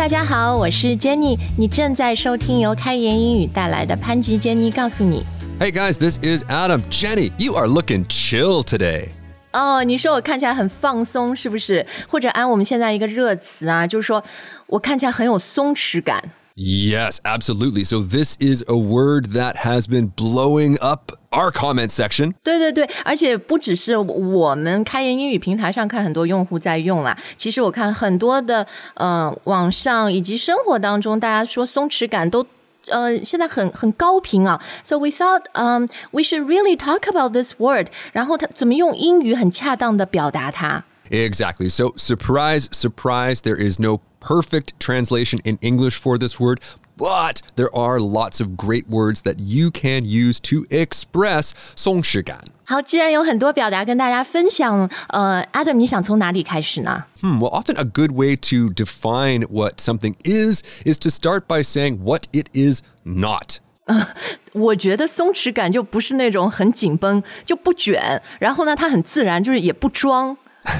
大家好，我是 Jenny，你正在收听由开言英语带来的潘吉 Jenny 告诉你。 Hey guys, this is Adam. Jenny, you are looking chill today. 哦，你说我看起来很放松，是不是？或者按我们现在一个热词啊，就是说我看起来很有松弛感。 Yes, absolutely. So this is a word that has been blowing up our comment section. 对对对，而且不只是我们开言英语平台上看很多用户在用啦，其实我看很多的呃网上以及生活当中，大家说松弛感都。呃，现在很很高频啊，so we thought, um, we should really talk about this word。然后它怎么用英语很恰当的表达它？ Exactly. So surprise, surprise, there is no perfect translation in English for this word, but there are lots of great words that you can use to express 松弛感.好，既然有很多表达跟大家分享，呃，Adam，你想从哪里开始呢？ Hmm, well, often a good way to define what something is is to start by saying what it is not. 我觉得松弛感就不是那种很紧绷，就不卷，然后呢，它很自然，就是也不装。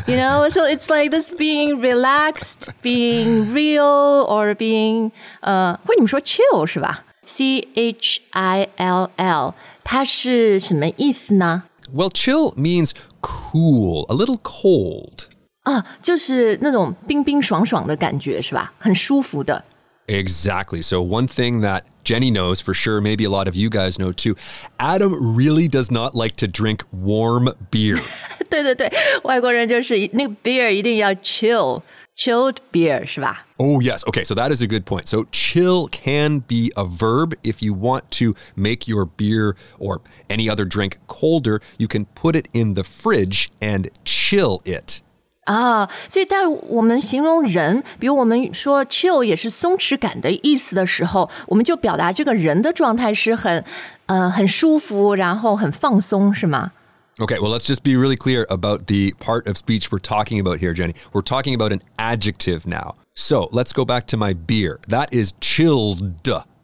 You know, so it's like this being relaxed, being real, or being 呃，或者你们说 chill 是吧？C H I L L，它是什么意思呢？ Well, chill means cool, a little cold. 啊，就是那种冰冰爽爽的感觉是吧？很舒服的。 Exactly. So, one thing that Jenny knows for sure, maybe a lot of you guys know too, Adam really does not like to drink warm beer. 对对对，外国人就是那个 beer 一定要 chill。Chilled beer 是吧？ Oh, yes. Okay, so that is a good point. So, chill can be a verb. If you want to make your beer or any other drink colder, you can put it in the fridge and chill it. 啊，所以在我们形容人，比如我们说 chill 也是松弛感的意思的时候，我们就表达这个人的状态是很呃很舒服，然后很放松，是吗？ Okay, well, let's just be really clear about the part of speech we're talking about here, Jenny. We're talking about an adjective now. So let's go back to my beer. That is chilled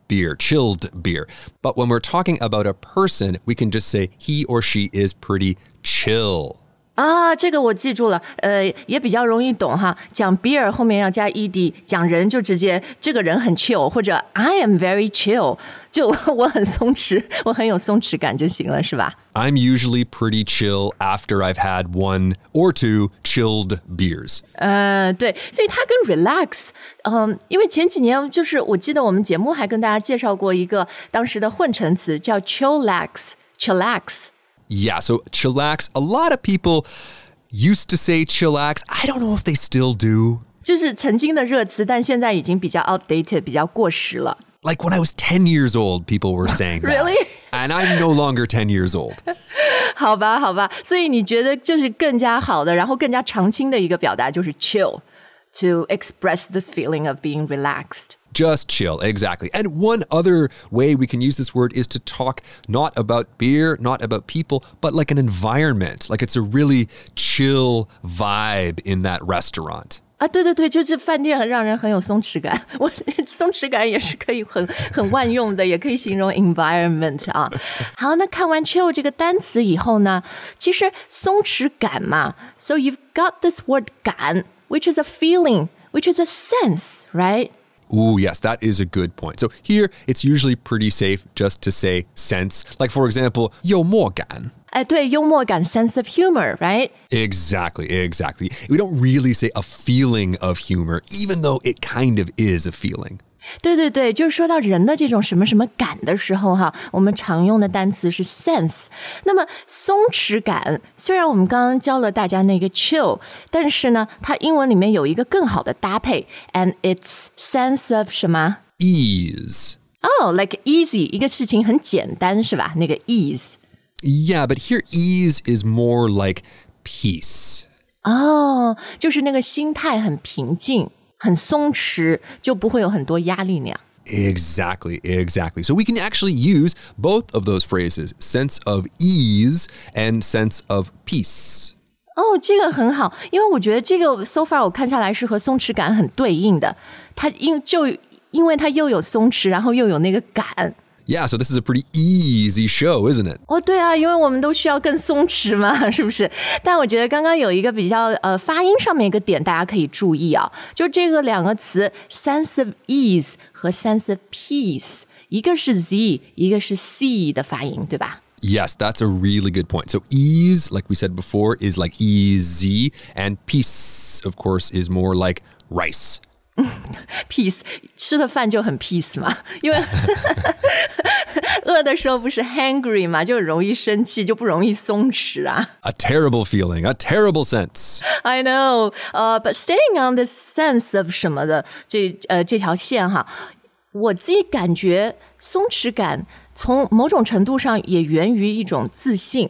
beer, chilled beer. But when we're talking about a person, we can just say he or she is pretty chill. 啊，这个我记住了，呃，也比较容易懂哈。讲 beer 后面要加 ed，讲人就直接这个人很 chill，或者 I am very chill，就我很松弛，我很有松弛感就行了，是吧？I'm usually pretty chill after I've had one or two chilled beers. 呃，对，所以它跟 relax，嗯、因为前几年就是我记得我们节目还跟大家介绍过一个当时的混成词叫 chillax，chillax。Yeah, so chillax, a lot of people used to say chillax. I don't know if they still do. 就是曾经的热词，但现在已经比较 outdated，比较过时了。 Like when I was 10 years old, people were saying that. Really? And I'm no longer 10 years old. 好吧，好吧，所以你觉得就是更加好的，然后更加常青的一个表达就是 chill，to express this feeling of being relaxed。 Just chill, exactly. And one other way we can use this word is to talk not about beer, not about people, but like an environment. Like it's a really chill vibe in that restaurant. 啊，对对对，就是饭店很让人很有松弛感。我松弛感也是可以很很万用的，也可以形容 environment 啊。好，那看完 chill 这个单词以后呢，其实松弛感嘛，so you've got this word 感，which is a feeling, which is a sense, right? Ooh, yes, that is a good point. So here, it's usually pretty safe just to say sense. Like, for example, 幽默感.哎，对，幽默感 sense of humor, right? Exactly, exactly. We don't really say a feeling of humor, even though it kind of is a feeling. 对对对，就是说到人的这种什么什么感的时候哈，我们常用的单词是 sense。那么松弛感，虽然我们刚刚教了大家那个 chill，但是呢，它英文里面有一个更好的搭配，and it's sense of 什么？Ease. 哦、l i k e easy，一个事情很简单是吧？那个 ease。Yeah, but here ease is more like peace. 哦，就是那个心态很平静、很松弛，就不会有很多压力那样。 Exactly, exactly. So we can actually use both of those phrases sense of ease and sense of peace. 哦，这个很好，因为我觉得这个 so far 我看下来是和松弛感很对应的。它因就因为它又有松弛，然后又有那个感。 Yeah, so this is a pretty easy show, isn't it? 哦，对啊，因为我们都需要更松弛嘛，是不是？但我觉得刚刚有一个比较呃发音上面一个点，大家可以注意啊，就这个两个词 sense of ease 和 sense of peace，一个是 z，一个是 c 的发音，对吧？ Yes, that's a really good point. So ease, like we said before, is like easy, and peace, of course, is more like rice. peace 吃了饭就很 peace 嘛，因为饿的时候不是 hungry 嘛，就很容易生气，就不容易松弛啊。 A terrible feeling, a terrible sense. I know，呃、b u t staying on this sense of 什么的这呃这条线哈，我自己感觉松弛感从某种程度上也源于一种自信，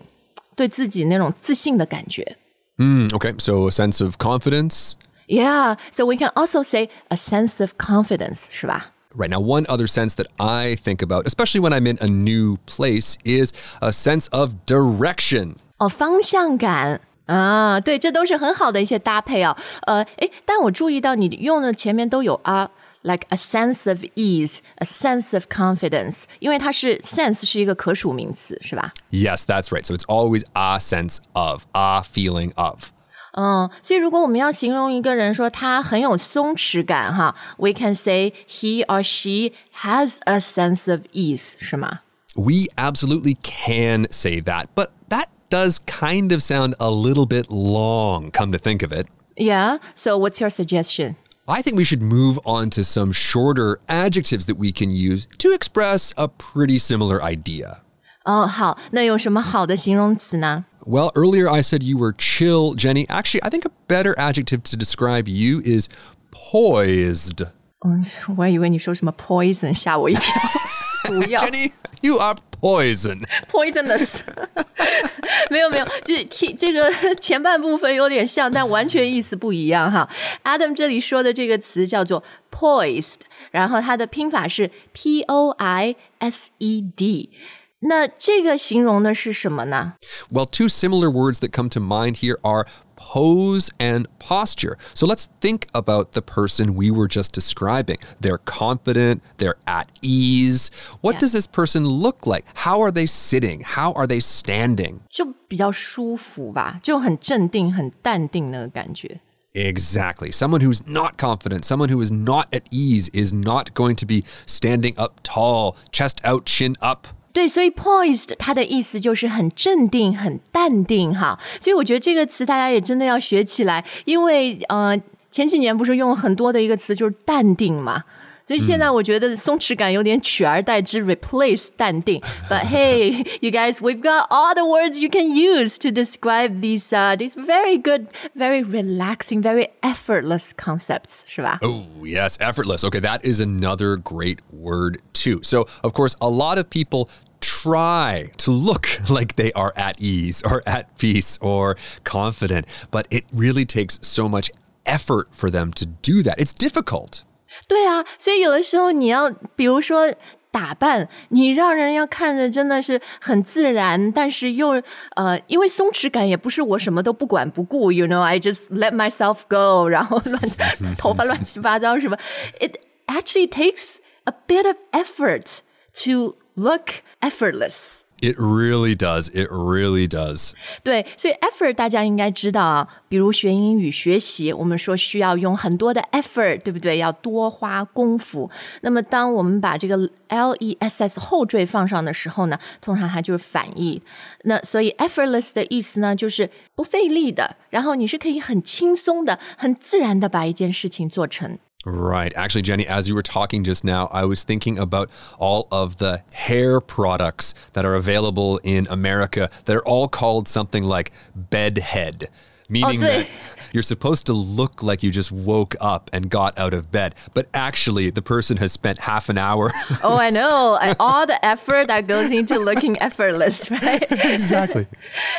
对自己那种自信的感觉。 Mm, okay, so a sense of confidence. Yeah, so we can also say a sense of confidence，是吧？ Right now, one other sense that I think about, especially when I'm in a new place, is a sense of direction. 哦，方向感啊，对，这都是很好的一些搭配啊。呃，诶，但我注意到你用的前面都有啊。Like a sense of ease, a sense of confidence，因为它是 sense 是一个可数名词，是吧？ Yes, that's right. So it's always a sense of, a feeling of. 嗯，所以如果我们要形容一个人说他很有松弛感哈，we can say he or she has a sense of ease，是吗？ We absolutely can say that, but that does kind of sound a little bit long, come to think of it. Yeah. So what's your suggestion? I think we should move on to some shorter adjectives that we can use to express a pretty similar idea. 哦，好，那有什么好的形容词呢？ ？Oh, Well, earlier I said you were chill, Jenny. Actually, I think a better adjective to describe you is poised. 嗯，我还以为你说什么 poison，吓我一跳。毒药 Jenny, you are poison. poisonous，没有没有，这这个前半部分有点像，但完全意思不一样哈。Adam 这里说的这个词叫做 poised，然后它的拼法是 p o i s e d。 那这个形容的是什么呢？ Well, two similar words that come to mind here are pose and posture. So let's think about the person we were just describing. They're confident, they're at ease. What Yeah. does this person look like? How are they sitting? How are they standing? 就比较舒服吧，就很镇定、很淡定那个感觉。 Exactly. Someone who's not confident, someone who is not at ease, is not going to be standing up tall, chest out, chin up. 对，所以 poised 它的意思就是很镇定、很淡定哈。所以我觉得这个词大家也真的要学起来，因为呃前几年不是用很多的一个词就是淡定嘛。所以现在我觉得松弛感有点取而代之，replace 淡定。But hey, you guys, we've got all the words you can use to describe these uh these very good, very relaxing, very effortless concepts，是吧？ Oh, yes, effortless. Okay, that is another great word, too. So, of course, a lot of people try to look like they are at ease or at peace or confident, but it really takes so much effort for them to do that. It's difficult. 对啊，所以有的时候你要，比如说打扮，你让人要看着真的是很自然，但是又呃，因为松弛感也不是我什么都不管不顾，you know，I just let myself go，然后乱头发乱七八糟什么，it actually takes a bit of effort to look effortless。It really does. It really does. 对，所以 effort 大家应该知道啊，比如学英语学习，我们说需要用很多的 effort，对不对？要多花功夫。那么当我们把这个 l e s s 后缀放上的时候呢，通常它就是反义。那所以 effortless 的意思呢，就是不费力的，然后你是可以很轻松的、很自然的把一件事情做成。Right. Actually, Jenny, as you were talking just now, I was thinking about all of the hair products that are available in America that are all called something like bedhead, meaning对。 that you're supposed to look like you just woke up and got out of bed, but actually the person has spent half an hour. Oh, I know, and all the effort that goes into looking effortless, right? exactly.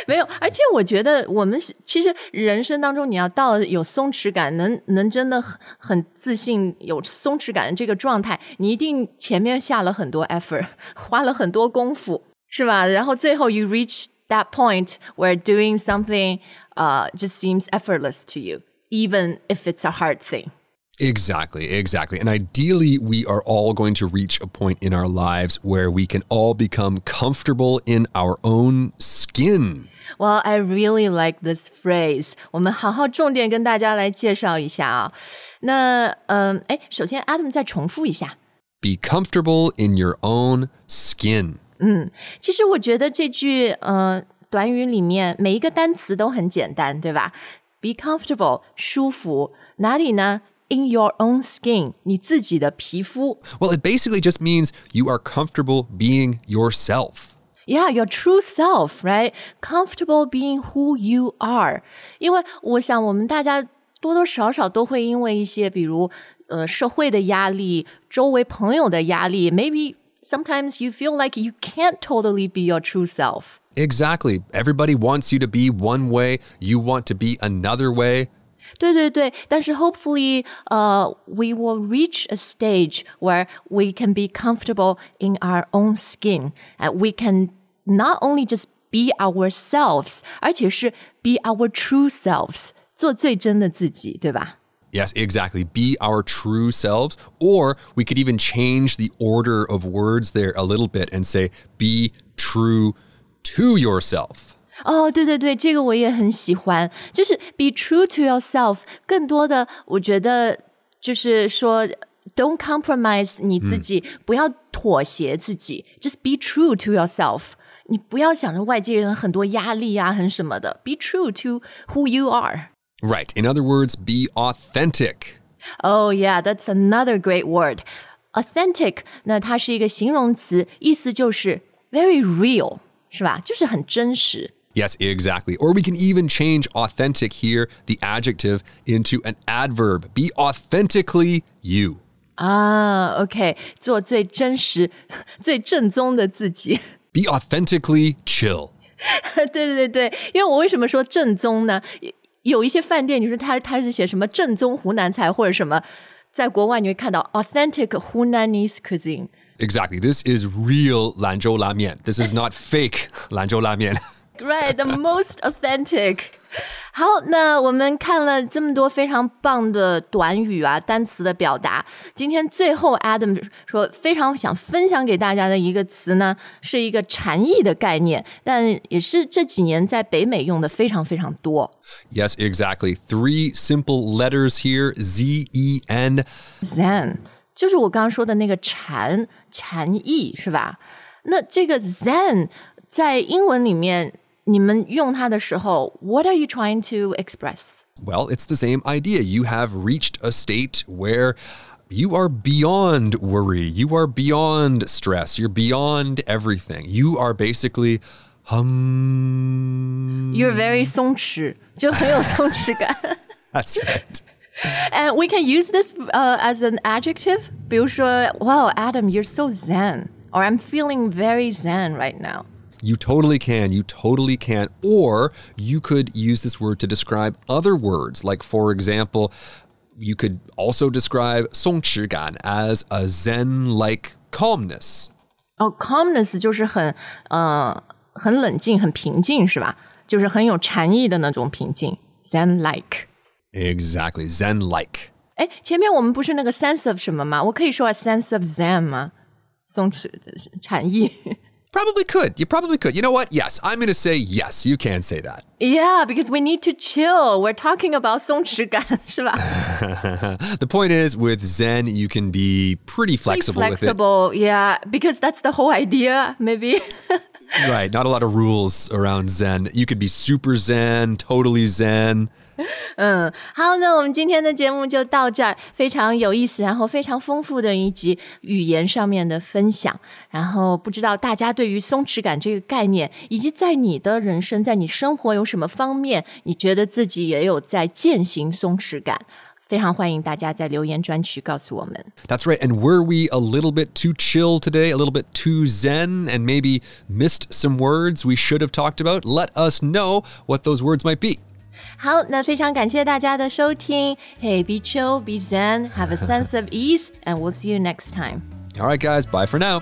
没有，而且我觉得我们是其实人生当中，你要到有松弛感，能能真的很很自信，有松弛感的这个状态，你一定前面下了很多 effort，花了很多功夫，是吧？然后最后 you reach that point where doing something uh just seems effortless to you, even if it's a hard thing. Exactly, exactly. And ideally, we are all going to reach a point in our lives where we can all become comfortable in our own skin. Well, I really like this phrase. 我们好好重点跟大家来介绍一下啊。那嗯，哎，首先 Adam 再重复一下。Be comfortable in your own skin. 嗯，其实我觉得这句呃 短语里面每一个单词都很简单，对吧？Be comfortable，舒服，哪里呢？in your own skin, 你自己的皮肤。Well, it basically just means you are comfortable being yourself. Yeah, your true self, right? Comfortable being who you are. 因为我想我们大家多多少少都会因为一些，比如呃社会的压力、周围朋友的压力，maybe sometimes you feel like you can't totally be your true self. Exactly. Everybody wants you to be one way, you want to be another way. 对对对，但是 hopefully, uh, we will reach a stage where we can be comfortable in our own skin, and we can not only just be ourselves，而且是 be our true selves，做最真的自己，对吧？Yes, exactly. Be our true selves. Or we could even change the order of words there a little bit and say, be true to yourself. 哦，对对对，这个我也很喜欢，就是 be true to yourself。更多的，我觉得就是说，don't compromise 你自己，嗯、不要妥协自己，just be true to yourself。你不要想着外界人很多压力啊，很什么的，be true to who you are。Right. In other words, be authentic. Oh yeah, that's another great word. Authentic，那它是一个形容词，意思就是 very real， 是吧？就是很真实。Yes, exactly. Or we can even change authentic here, the adjective, into an adverb. Be authentically you. 啊，OK，做最真实、最正宗的自己。Be authentically chill. 对对对对，因为我为什么说正宗呢？有一些饭店，你说它它是写什么正宗湖南菜或者什么，在国外你会看到 authentic Hunanese cuisine。 Exactly. This is real 兰州拉面. This is not fake 兰州拉面. Right, the most authentic. 好，那我们看了这么多非常棒的短语啊、单词的表达。今天最后，Adam 说非常想分享给大家的一个词呢，是一个禅意的概念，但也是这几年在北美用的非常非常多。Yes, exactly. Three simple letters here: Z E N. Zen 就是我刚刚说的那个禅禅意，是吧？那这个 Zen 在英文里面。你们用它的时候，What are you trying to express? Well, it's the same idea. You have reached a state where you are beyond worry. You are beyond stress. You're beyond everything. You are basically hum. You're very 松弛，就很有松弛感。That's right. And we can use this uh, as an adjective. 比如说, Wow, Adam, you're so zen. Or I'm feeling very zen right now. You totally can. You totally can. Or you could use this word to describe other words. Like, for example, you could also describe 松弛感 as a Zen like calmness. Oh, calmness 就是很呃很冷静、很平静，是吧？就是很有禅意的那种平静，Zen like. Exactly, Zen like. 哎，前面我们不是那个 sense of 什么吗？我可以说 a sense of Zen 吗？松弛禅意。Probably could. You probably could. You know what? Yes, I'm going to say yes. You can say that. Yeah, because we need to chill. We're talking about 松弛感，是吧 the point is, with Zen, you can be pretty flexible, pretty flexible, yeah, because that's the whole idea, maybe. right. Not a lot of rules around Zen. You could be super Zen, totally Zen. 嗯，好，那我们今天的节目就到这儿，非常有意思，然后非常丰富的一集语言上面的分享。然后不知道大家对于松弛感这个概念，以及在你的人生、在你生活有什么方面，你觉得自己也有在践行松弛感？非常欢迎大家在留言专区告诉我们。That's right. And were we a little bit too chill today, a little bit too zen, and maybe missed some words we should have talked about? Let us know what those words might be. 好，那非常感谢大家的收听。Hey, be chill, be zen, have a sense of ease, and we'll see you next time. All right, guys, bye for now.